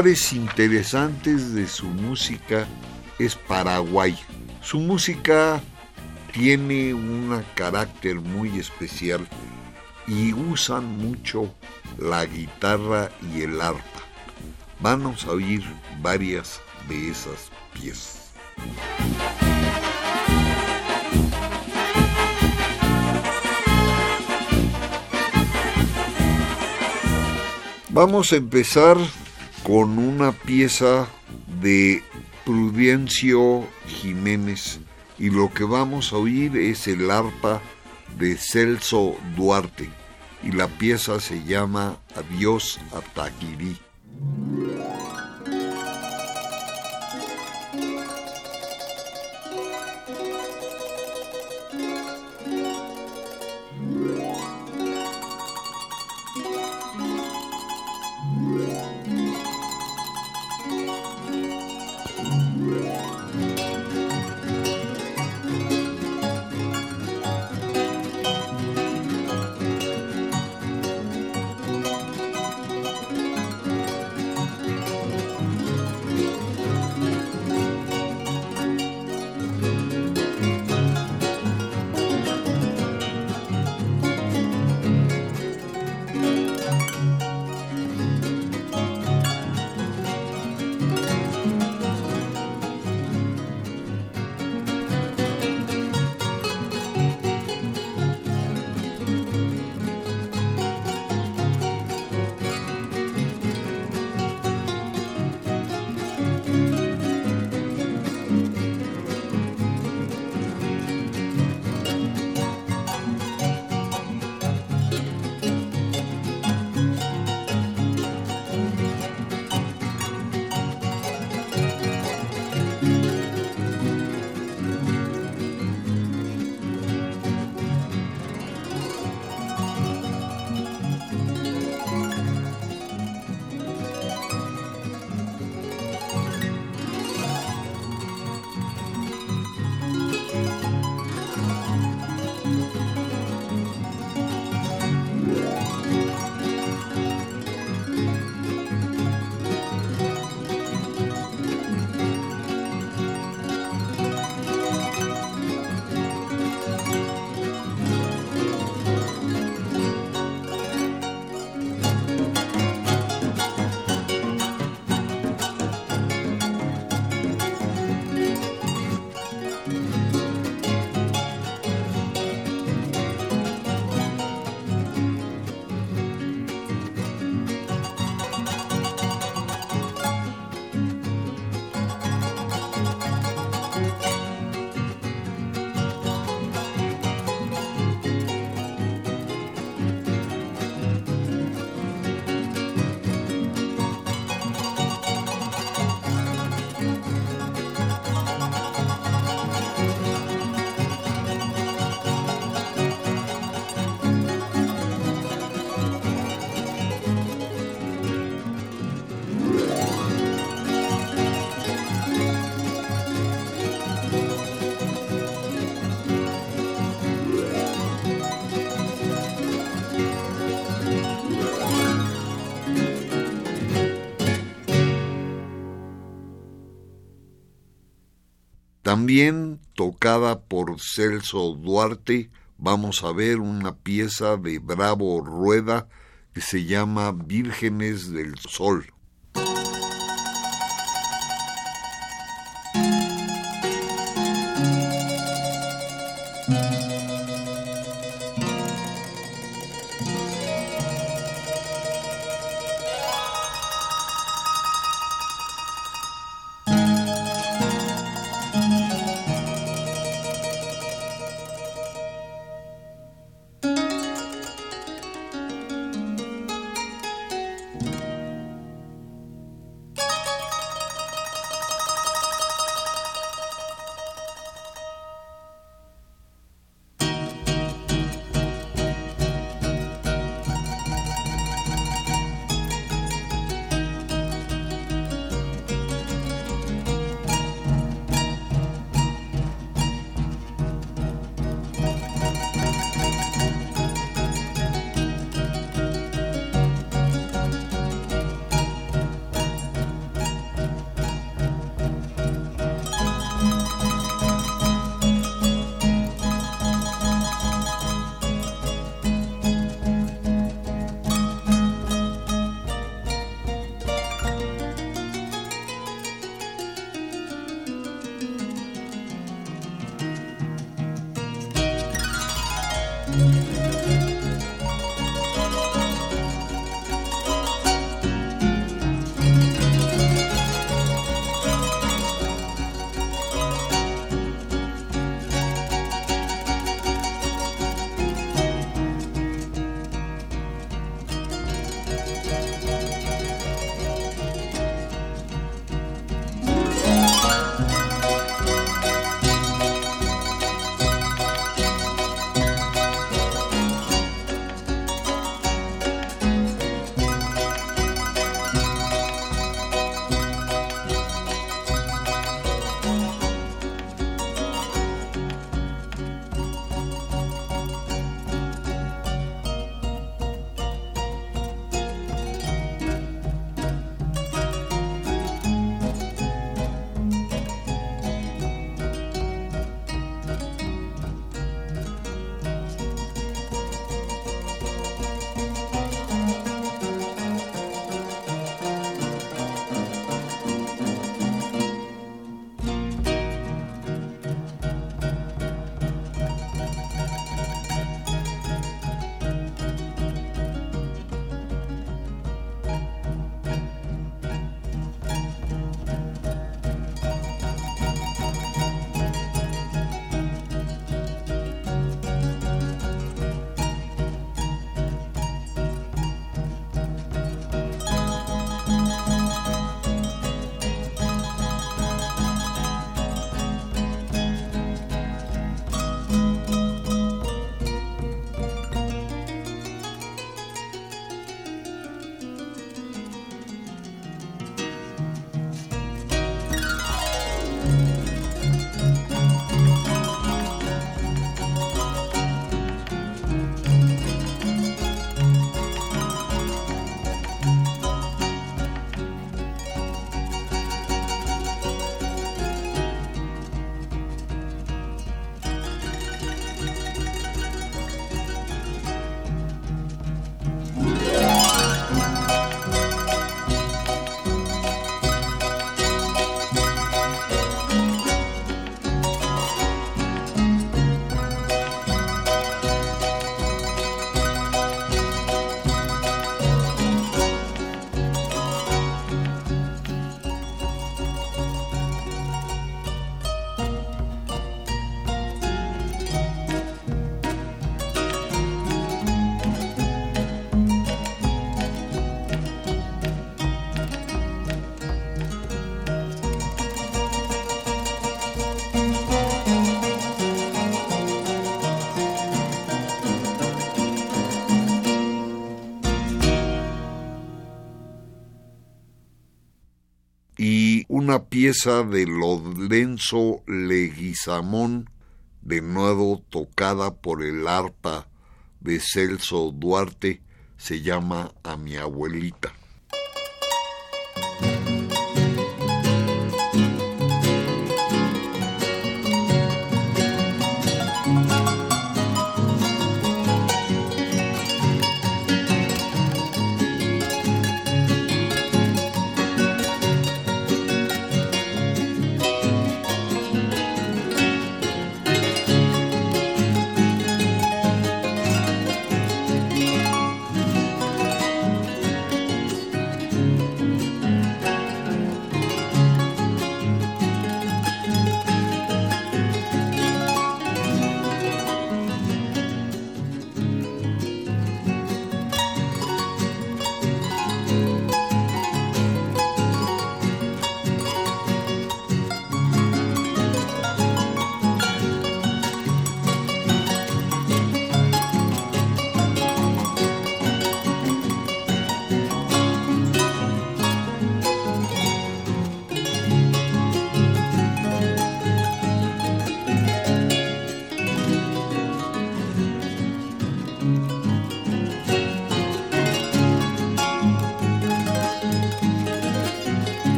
Lugares interesantes de su música es Paraguay. Su música tiene un carácter muy especial y usan mucho la guitarra y el arpa. Vamos a oír varias de esas piezas. Vamos a empezar con una pieza de Prudencio Jiménez y lo que vamos a oír es el arpa de Celso Duarte y la pieza se llama Adiós a Taquirí. También tocada por Celso Duarte, vamos a ver una pieza de Bravo Rueda que se llama Vírgenes del Sol. Una pieza de Lorenzo Leguizamón, de nuevo tocada por el arpa de Celso Duarte, se llama A mi abuelita.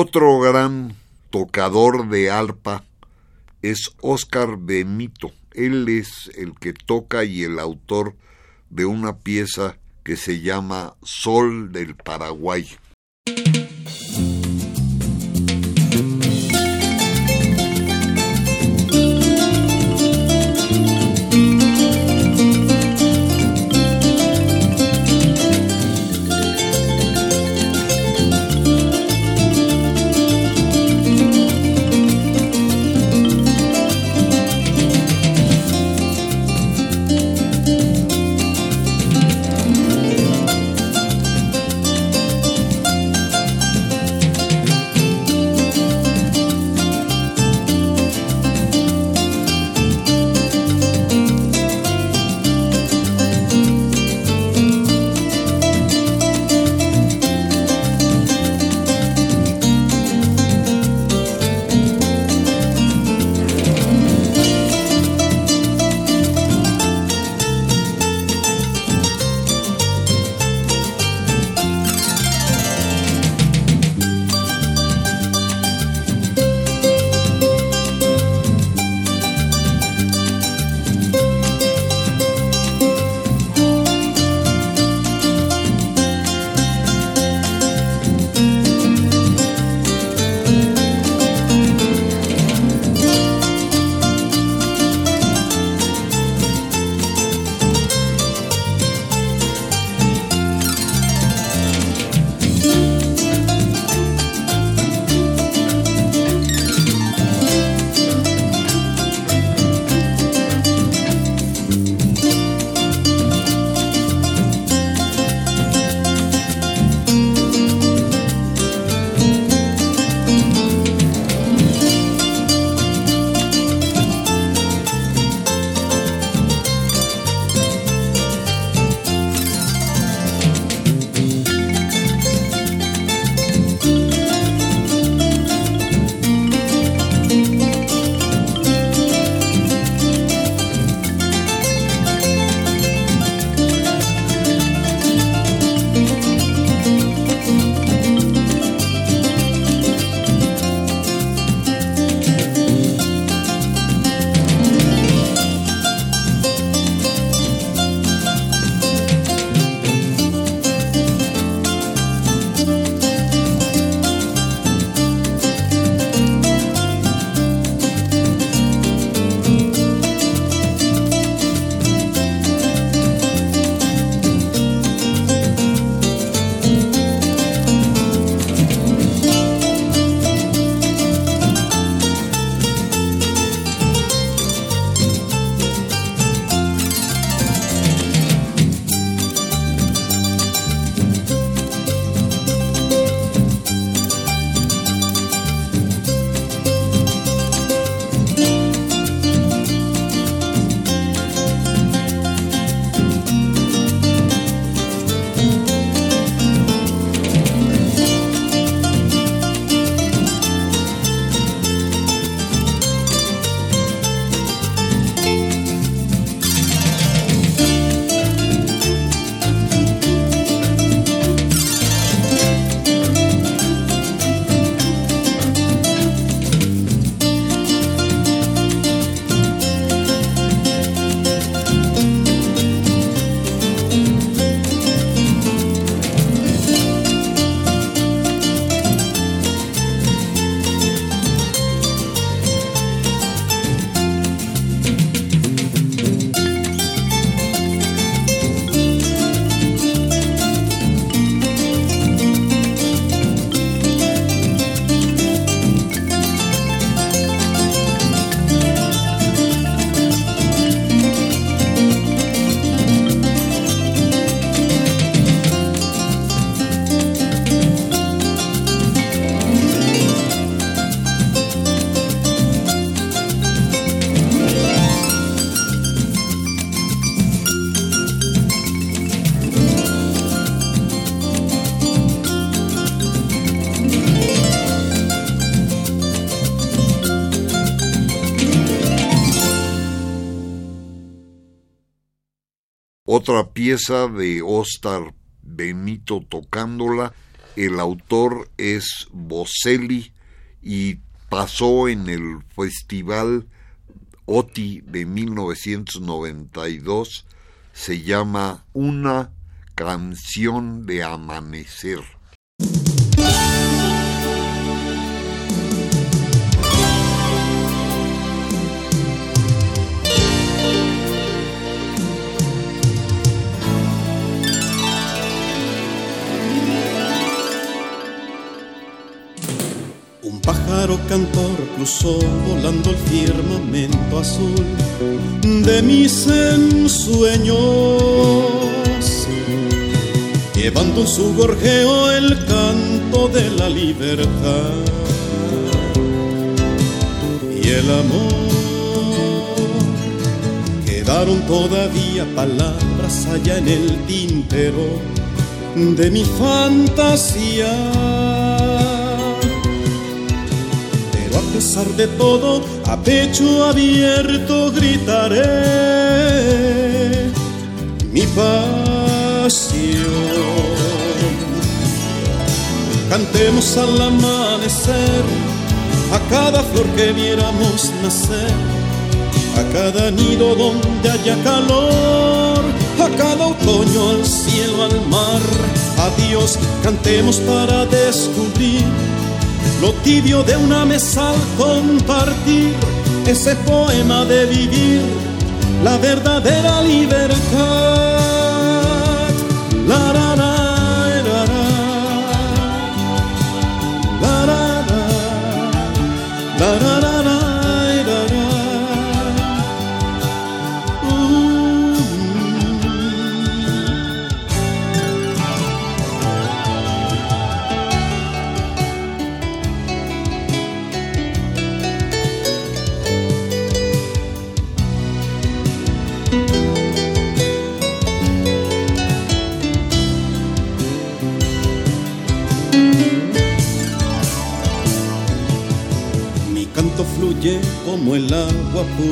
Otro gran tocador de arpa es Oscar Benito. Él es el que toca y el autor de una pieza que se llama Sol del Paraguay. Otra pieza de Ostar Benito tocándola, el autor es Boselli y pasó en el festival OTI de 1992, se llama Una canción de amanecer. Pájaro cantor cruzó volando el firmamento azul de mis ensueños, llevando en su gorjeo el canto de la libertad y el amor. Quedaron todavía palabras allá en el tintero de mi fantasía a pesar de todo, a pecho abierto gritaré mi pasión. Cantemos al amanecer a cada flor que viéramos nacer, a cada nido donde haya calor, a cada otoño al cielo, al mar. Adiós, cantemos para descubrir lo tibio de una mesa al compartir ese poema de vivir la verdadera libertad.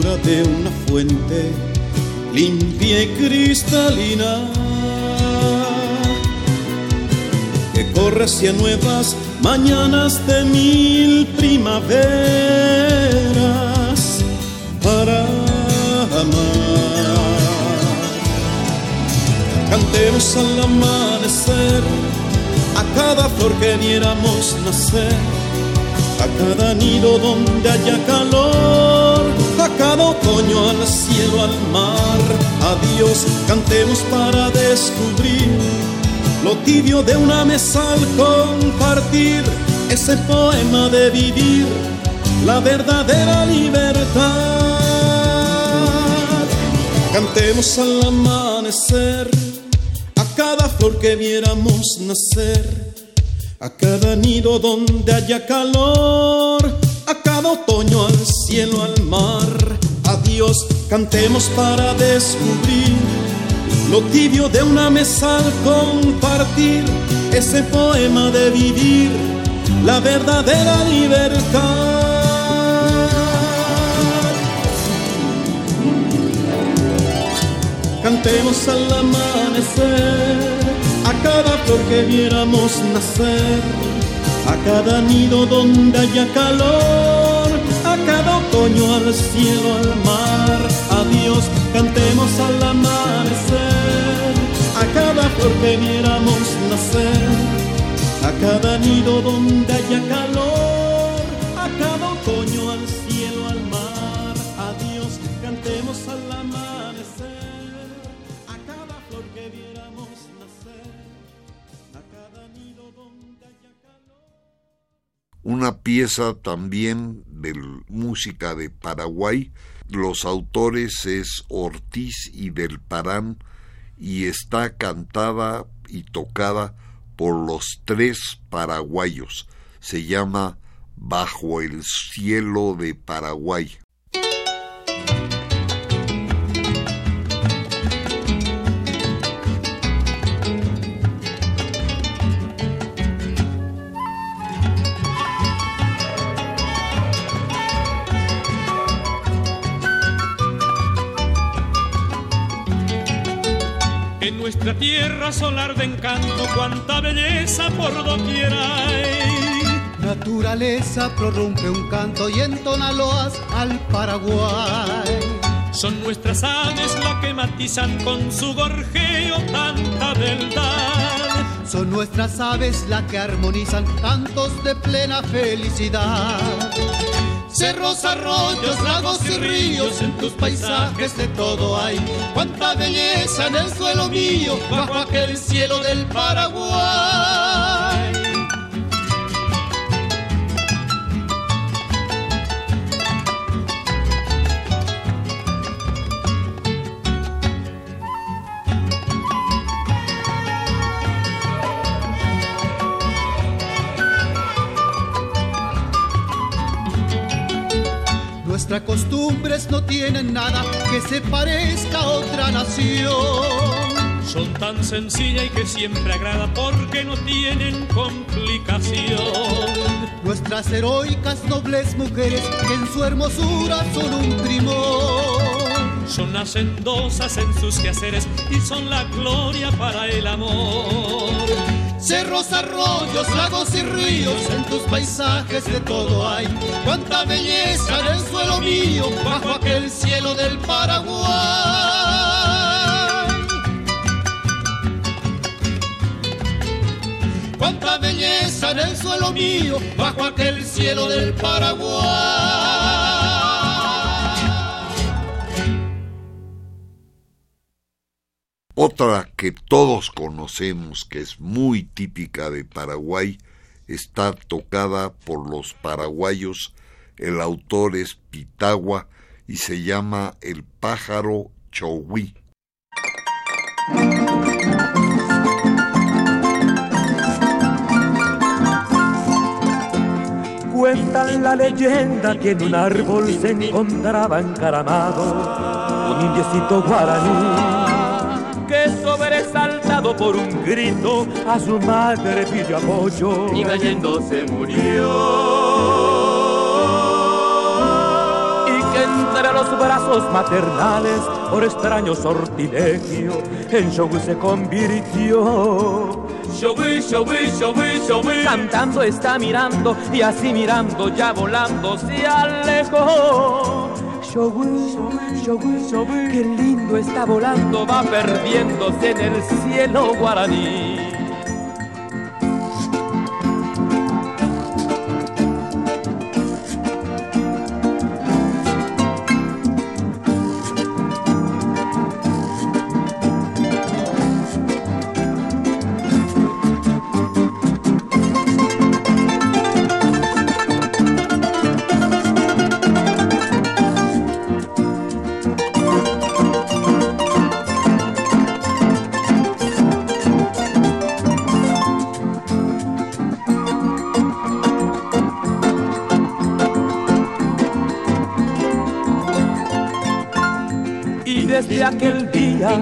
De una fuente, limpia y cristalina, que corre hacia nuevas mañanas de mil primaveras para amar. Cantemos al amanecer a cada flor que viéramos nacer a cada nido donde haya calor, cada otoño al cielo, al mar. Adiós, cantemos para descubrir lo tibio de una mesa al compartir ese poema de vivir la verdadera libertad. Cantemos al amanecer a cada flor que viéramos nacer a cada nido donde haya calor, a otoño al cielo, al mar. Adiós, cantemos para descubrir lo tibio de una mesa al compartir ese poema de vivir la verdadera libertad. Cantemos al amanecer a cada flor que viéramos nacer, a cada nido donde haya calor, a cada otoño al cielo, al mar. Adiós, cantemos al amanecer, a cada flor que viéramos nacer, a cada nido donde haya calor, una pieza también de música de Paraguay. Los autores es Ortiz y del Parán y está cantada y tocada por los tres paraguayos. Se llama Bajo el cielo de Paraguay. Tierra solar de encanto, cuánta belleza por doquier hay. Naturaleza prorrumpe un canto y entona loas al Paraguay. Son nuestras aves las que matizan con su gorjeo tanta verdad. Son nuestras aves las que armonizan cantos de plena felicidad. Cerros, arroyos, lagos y ríos, en tus paisajes de todo hay. Cuánta belleza en el suelo mío, bajo aquel cielo del Paraguay. Nuestras costumbres no tienen nada que se parezca a otra nación. Son tan sencillas y que siempre agrada porque no tienen complicación. Nuestras heroicas nobles mujeres que en su hermosura son un primor. Son hacendosas en sus quehaceres y son la gloria para el amor. Cerros, arroyos, lagos y ríos, en tus paisajes de todo hay. Cuánta belleza en el suelo mío, bajo aquel cielo del Paraguay. Cuánta belleza en el suelo mío, bajo aquel cielo del Paraguay. Otra que todos conocemos, que es muy típica de Paraguay, está tocada por los paraguayos. El autor es Pitagua y se llama El pájaro chowí. Cuentan la leyenda que en un árbol se encontraba encaramado un indiecito guaraní por un grito a su madre pidió apoyo y cayendo se murió. Y que entre los brazos maternales, por extraño sortilegio, en Shogui se convirtió. Shogui, Shogui, Shogui, Shogui. Cantando está mirando y así mirando ya volando se alejó. Shogui, qué lindo está volando, va perdiéndose en el cielo guaraní.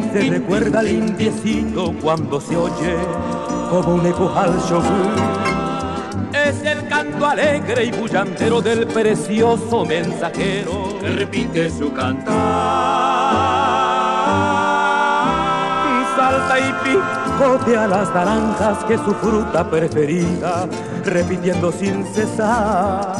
Se recuerda al indiecito cuando se oye como un eco al. Es el canto alegre y bullandero del precioso mensajero que repite su cantar. Salta y picotea las naranjas que es su fruta preferida, repitiendo sin cesar.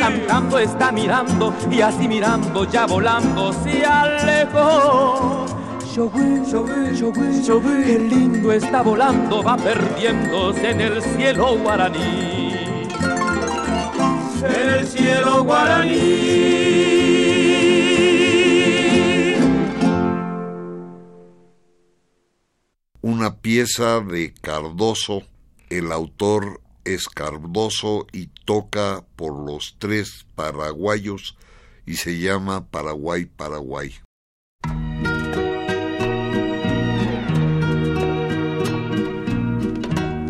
Cantando está mirando y así mirando ya volando se alejó. Showí, showí, showí. Qué lindo está volando, va perdiéndose en el cielo guaraní. En el cielo guaraní. Una pieza de Cardoso, el autor es Cardoso y toca por los tres paraguayos y se llama Paraguay, Paraguay.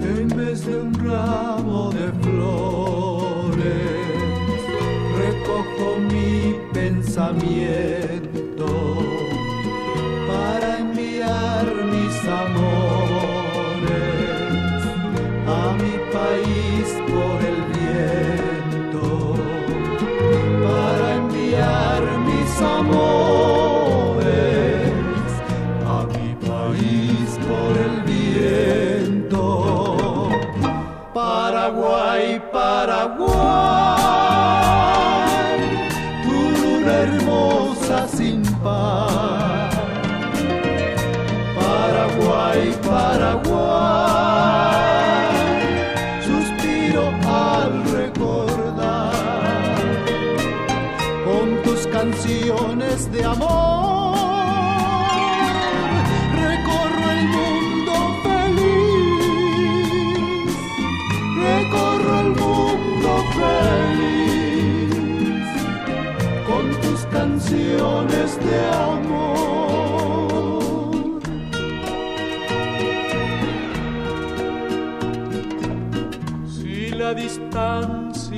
En vez de un ramo de flores, recojo mi pensamiento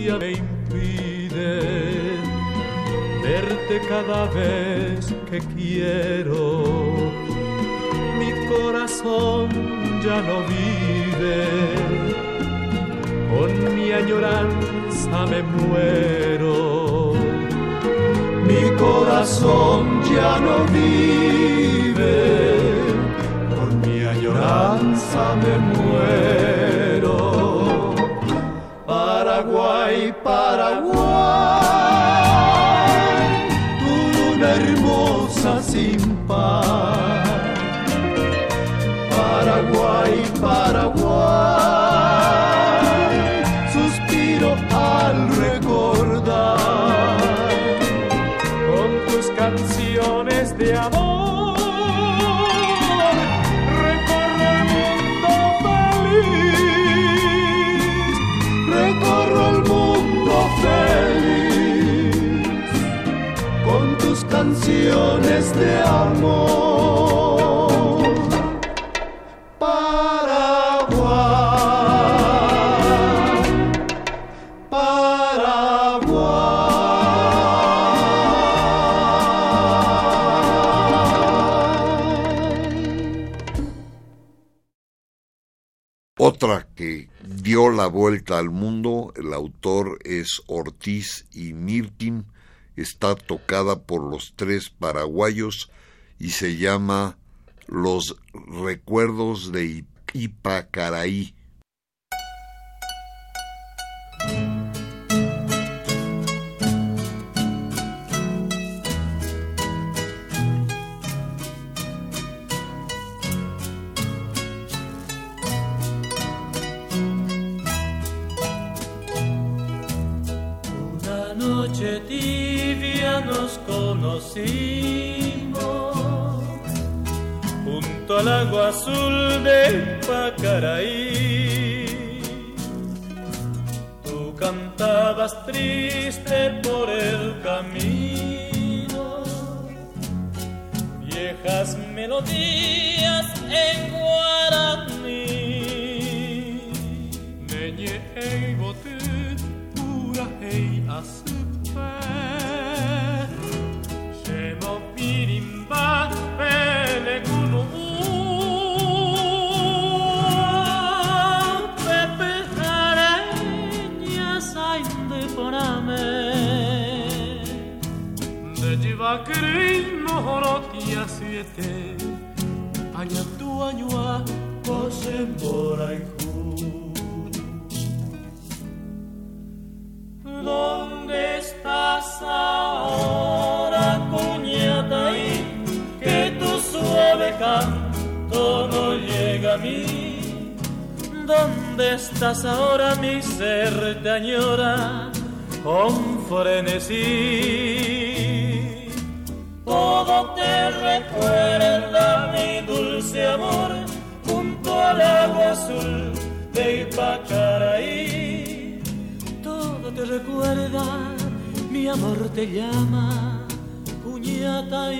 distancia me impide verte cada vez que quiero, mi corazón ya no vive, con mi añoranza me muero. Mi corazón ya no vive, por mi añoranza me muero. Paraguay, de amor. Otra que dio la vuelta al mundo, el autor es Ortiz y Mirkin, está tocada por los tres paraguayos y se llama Los Recuerdos de Ipacaraí. Azul de Pacaraí. Tú cantabas triste por el camino, viejas melodías en guaraní. Neñe ei botu, pura ei pirimba pele kunu jivakri mohorotia siete aña tu añua kosembora ¿Dónde estás ahora, cuñata? que tu suave canto no llega a mí. ¿Dónde estás ahora, mi ser te añora con frenesí? Todo te recuerda mi dulce amor junto al agua azul de Ipacaraí te recuerda, mi amor te llama, puñata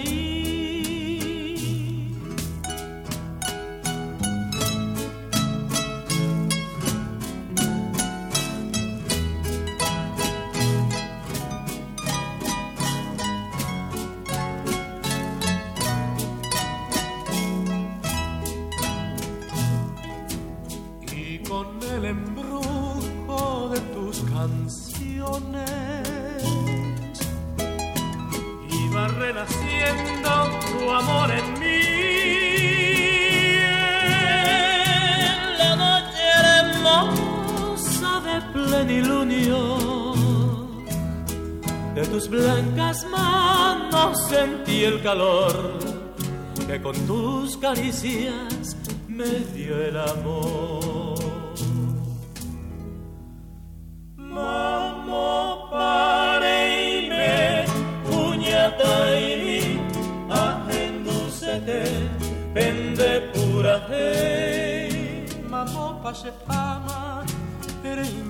renaciendo tu amor en mí. La noche hermosa de plenilunio. De tus blancas manos sentí el calor que con tus caricias me dio el amor.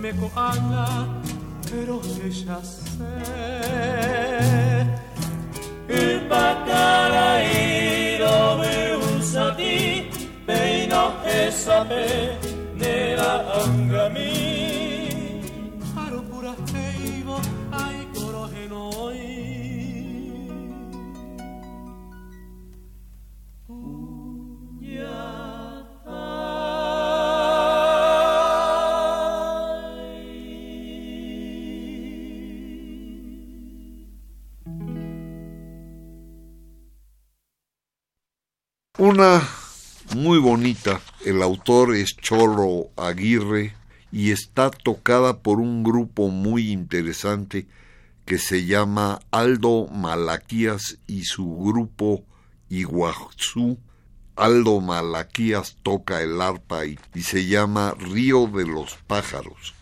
Ere y me coanga pero que ya sé. Y para ir me usa ti peino esa pe el autor es Cholo Aguirre y está tocada por un grupo muy interesante que se llama Aldo Malaquías y su grupo Iguazú. Aldo Malaquías toca el arpa y se llama Río de los Pájaros.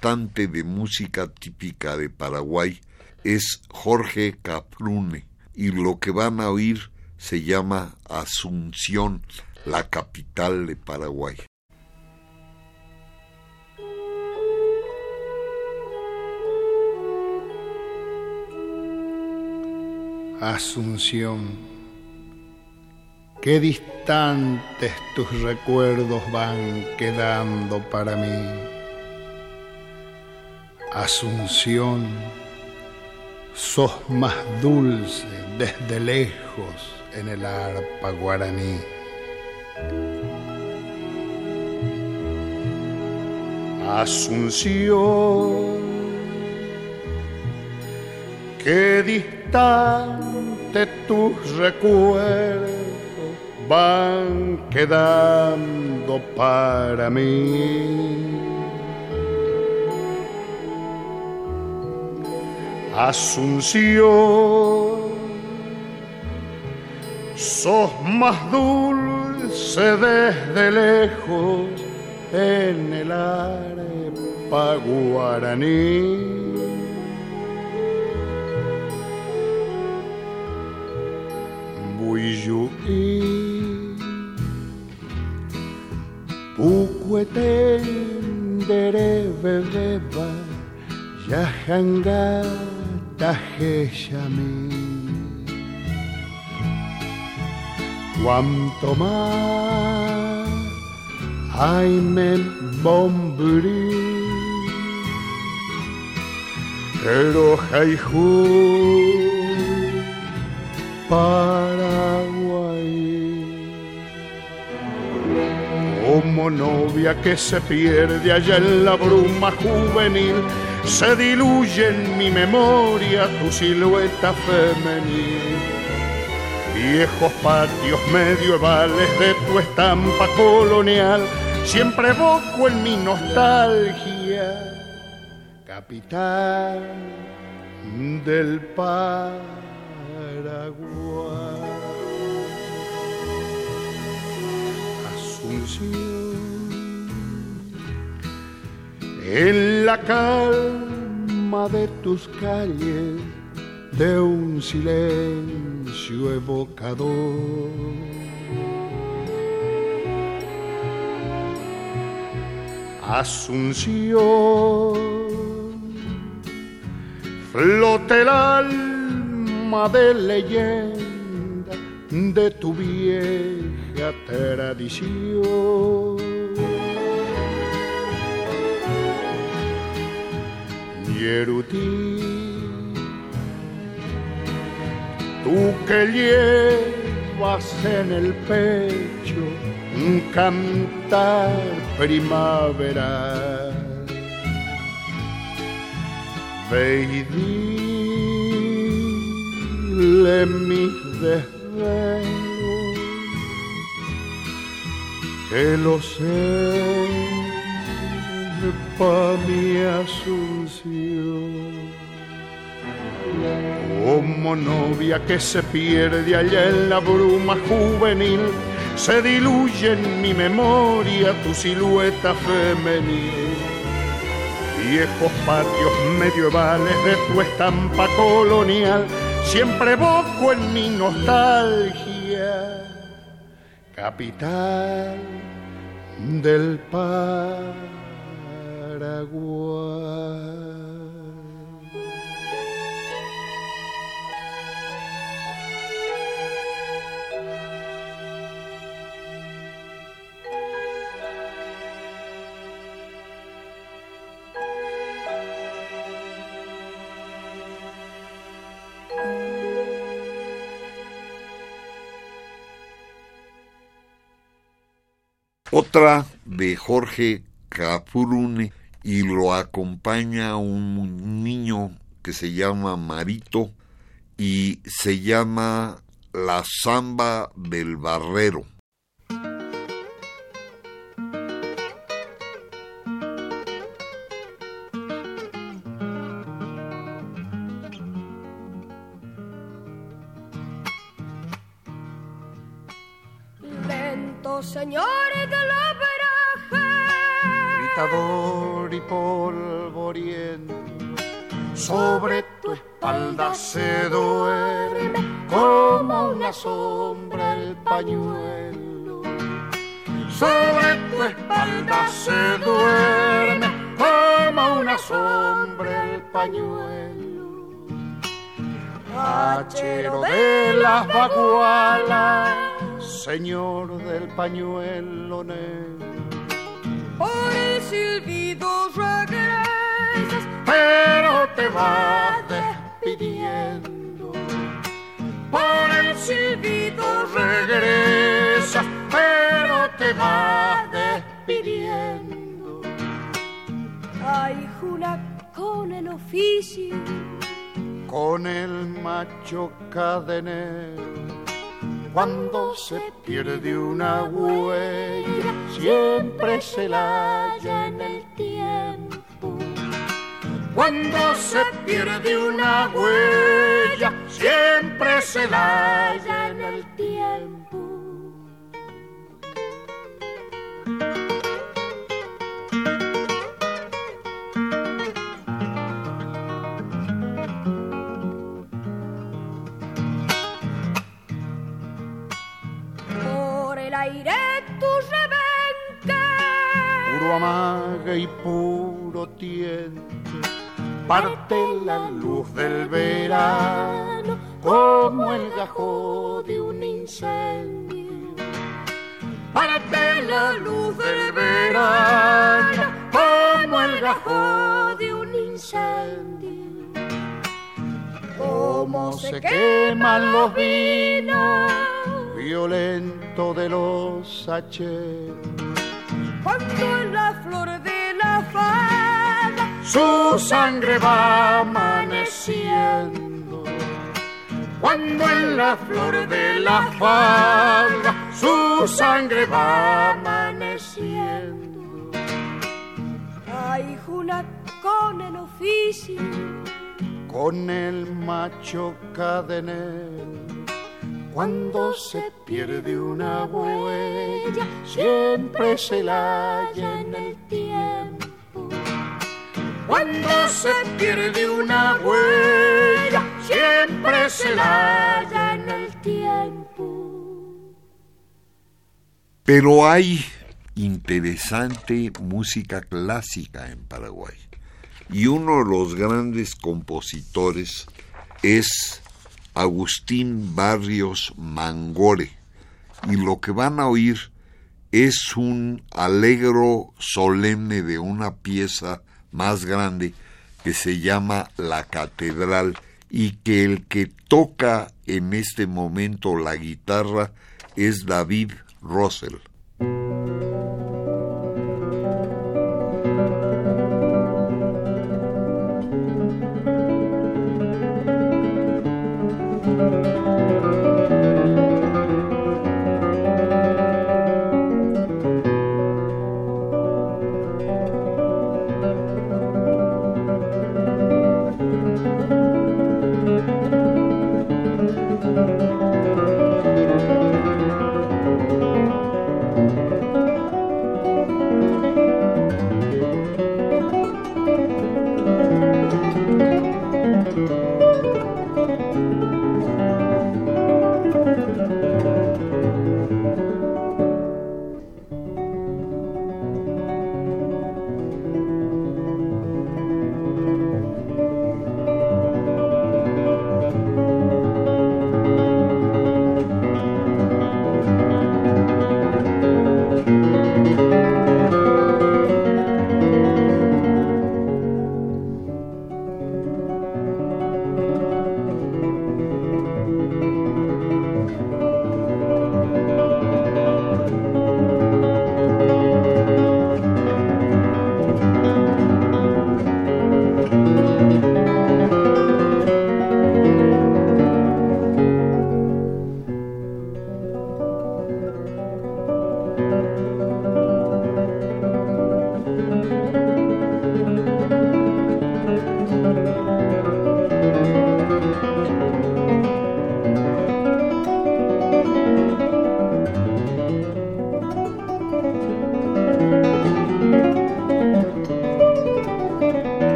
De música típica de Paraguay es Jorge Caprune y lo que van a oír se llama Asunción, la capital de Paraguay. Asunción, qué distantes tus recuerdos van quedando para mí. Asunción, sos más dulce desde lejos en el arpa guaraní. Asunción, qué distante tus recuerdos van quedando para mí. Asunción, sos más dulce desde lejos en el arepa guaraní. Buyuí, Pucuetén, Derebeba, Cuanto más Jaime Bomburi, pero Jaiju, Paraguay. Como novia que se pierde allá en la bruma juvenil, se diluye en mi memoria tu silueta femenil. Viejos patios medievales de tu estampa colonial, siempre evoco en mi nostalgia, capital del Paraguay. Asunción, en la calma de tus calles, de un silencio evocador. Asunción, flote el alma de leyenda de tu vieja tradición. Yerutí, tú que llevas en el pecho un cantar primaveral. Ve y dile mis desvelos, que lo sé pa' mi asunción. Como novia que se pierde allá en la bruma juvenil, se diluye en mi memoria tu silueta femenil. Viejos patios medievales de tu estampa colonial, siempre evoco en mi nostalgia, capital del Paraguay. Otra de Jorge Capurune y lo acompaña un niño que se llama Marito y se llama La Zamba del Barrero. Pañuelo negro por el silbido regresas, pero te vas despidiendo. Por el silbido regresas, pero te vas despidiendo. Ay, Juna, con el oficio, con el macho cadenero cuando se pierde una huella, siempre se la halla en el tiempo. Cuando se pierde una huella, siempre se la halla y puro tiempo, parte la luz del verano como el gajo de un incendio. Parte la luz del verano como el gajo de un incendio. Como se queman los vinos violentos de los hacheros cuando la flor de la falda su sangre va amaneciendo. Cuando en la flor de la falda su sangre va amaneciendo. Ay, Juna, con el oficio, con el macho cadenero cuando se pierde una huella, siempre se la halla en el tiempo. Cuando se pierde una huella, siempre se la halla en el tiempo. Pero hay interesante música clásica en Paraguay. Y uno de los grandes compositores es Agustín Barrios Mangore. Y lo que van a oír es un alegro solemne de una pieza más grande que se llama La Catedral y que el que toca en este momento la guitarra es David Russell.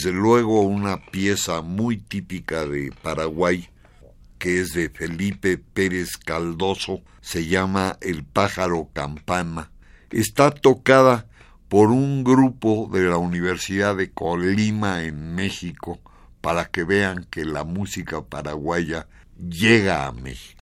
Desde luego una pieza muy típica de Paraguay, que es de Felipe Pérez Caldoso, se llama El pájaro campana. Está tocada por un grupo de la Universidad de Colima en México para que vean que la música paraguaya llega a México.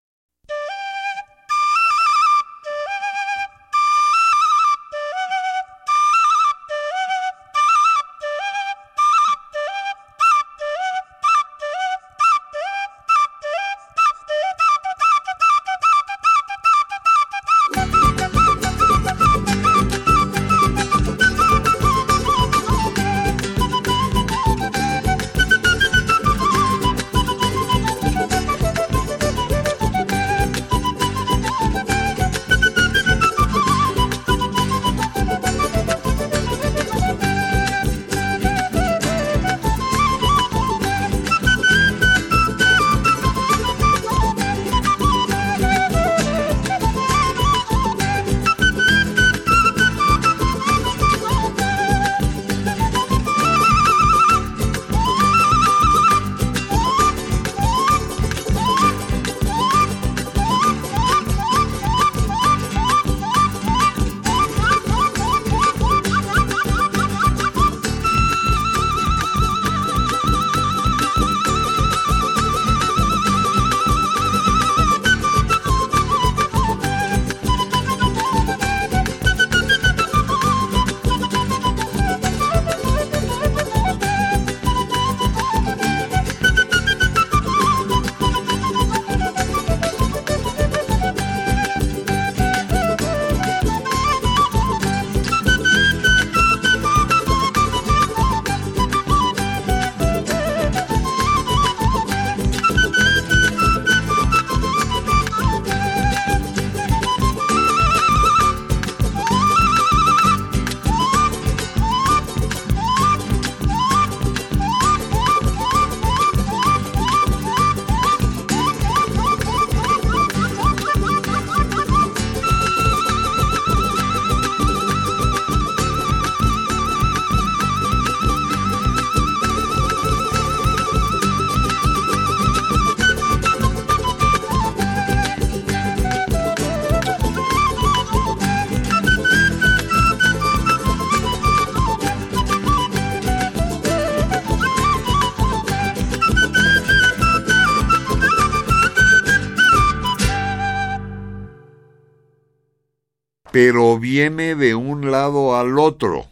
Pero viene de un lado al otro.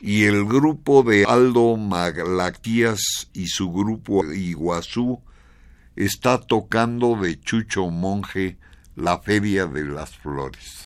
Y el grupo de Aldo Maglaquías y su grupo Iguazú está tocando de Chucho Monje la Feria de las Flores.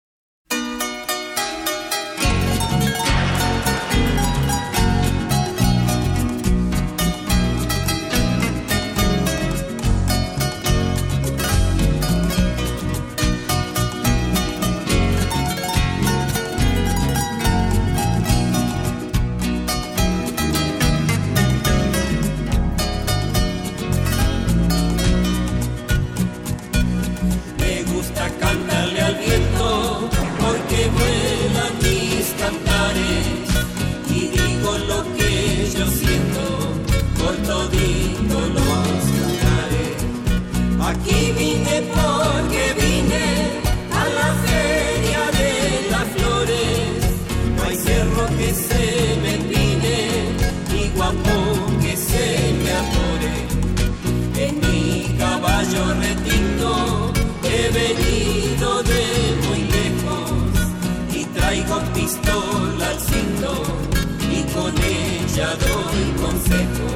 escuchado un consejo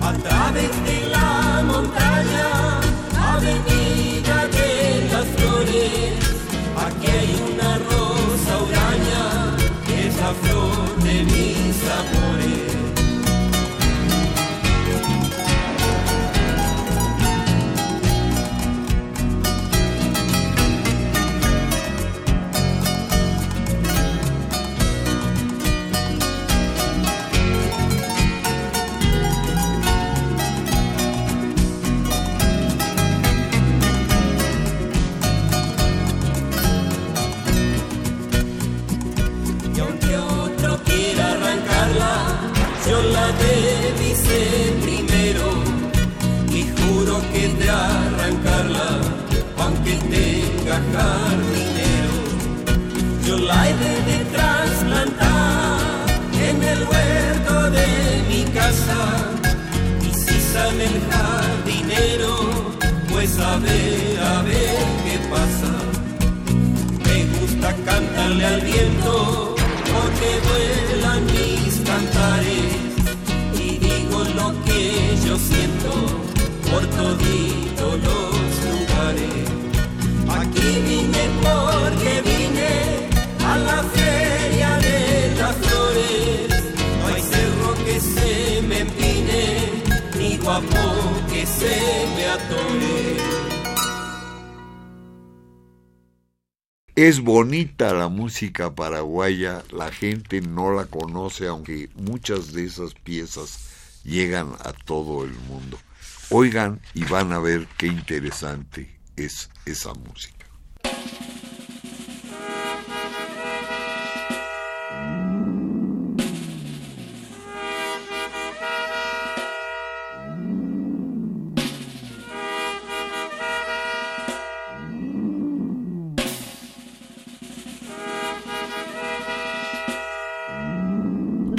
a través de la montaña. Bonita la música paraguaya, la gente no la conoce, aunque muchas de esas piezas llegan a todo el mundo. Oigan y van a ver qué interesante es esa música.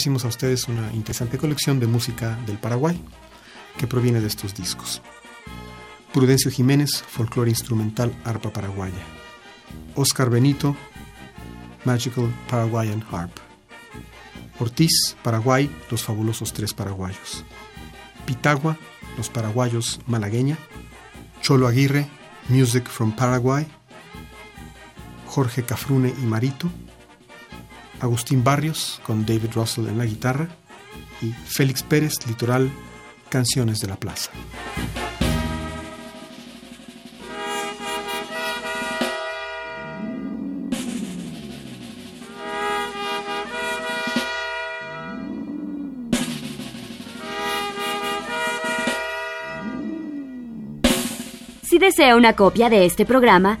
Ofrecimos a ustedes una interesante colección de música del Paraguay que proviene de estos discos. Prudencio Jiménez, folclore instrumental, arpa paraguaya. Oscar Benito, Magical Paraguayan Harp. Ortiz, Paraguay, Los Fabulosos Tres Paraguayos. Pitagua, Los Paraguayos Malagueña. Cholo Aguirre, Music from Paraguay. Jorge Cafrune y Marito. Agustín Barrios con David Russell en la guitarra y Félix Pérez, Litoral, Canciones de la Plaza. Si desea una copia de este programa,